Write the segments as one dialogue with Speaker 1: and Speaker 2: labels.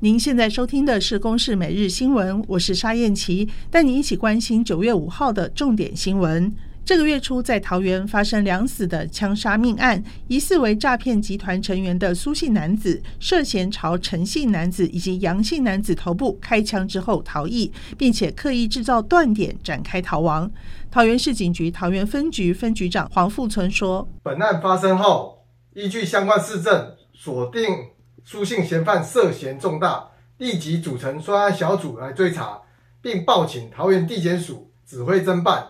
Speaker 1: 您现在收听的是《公视每日新闻》，我是沙燕琪，带您一起关心九月五号的重点新闻。这个月初，在桃园发生两死的枪杀命案，疑似为诈骗集团成员的苏姓男子涉嫌朝陈姓男子以及杨姓男子头部开枪之后逃逸，并且刻意制造断点展开逃亡。桃园市警局桃园分局分局长黄富存说：“
Speaker 2: 本案发生后，依据相关事证，锁定苏姓嫌犯涉嫌重大，立即组成专案小组来追查，并报请桃园地检署指挥侦办。”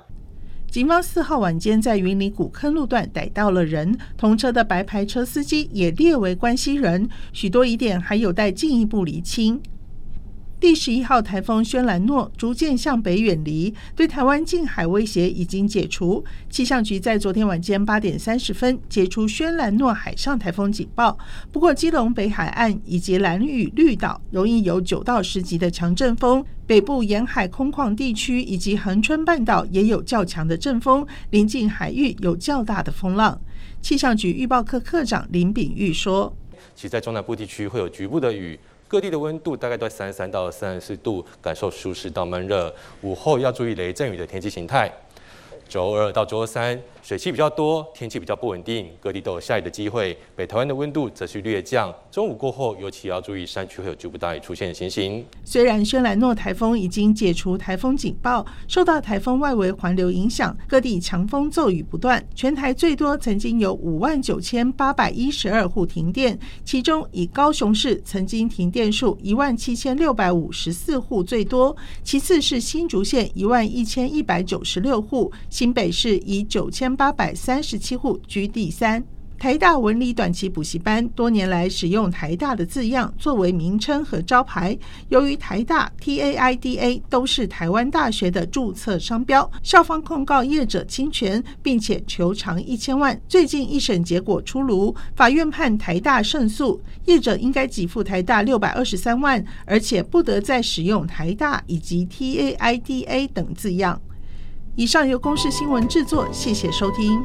Speaker 1: 警方四号晚间在云林古坑路段逮到了人，同车的白牌车司机也列为关系人，许多疑点还有待进一步厘清。第十一号台风轩岚诺逐渐向北远离，对台湾近海威胁已经解除。气象局在昨天晚间八点三十分解除轩岚诺海上台风警报。不过，基隆北海岸以及兰屿绿岛容易有九到十级的强阵风，北部沿海空旷地区以及恒春半岛也有较强的阵风，临近海域有较大的风浪。气象局预报科科长林炳玉说：“
Speaker 3: 其实在中南部地区会有局部的雨。”各地的温度大概都在三十三到三十四度，感受舒适到闷热。午后要注意雷阵雨的天气形态。周二到周三，水汽比较多，天气比较不稳定，各地都有下雨的机会。北台湾的温度则是略降。中午过后，尤其要注意山区会有局部大雨出现的情形。
Speaker 1: 虽然轩岚诺台风已经解除台风警报，受到台风外围环流影响，各地强风骤雨不断。全台最多曾经有五万九千八百一十二户停电，其中以高雄市曾经停电数一万七千六百五十四户最多，其次是新竹县一万一千一百九十六户，新北市以九千。八百三十七户居第三。台大文理短期补习班多年来使用“台大”的字样作为名称和招牌。由于台大 TAIDA 都是台湾大学的注册商标，校方控告业者侵权，并且求偿一千万。最近一审结果出炉，法院判台大胜诉，业者应该给付台大六百二十三万，而且不得再使用“台大”以及 TAIDA 等字样。以上由公视新闻制作，谢谢收听。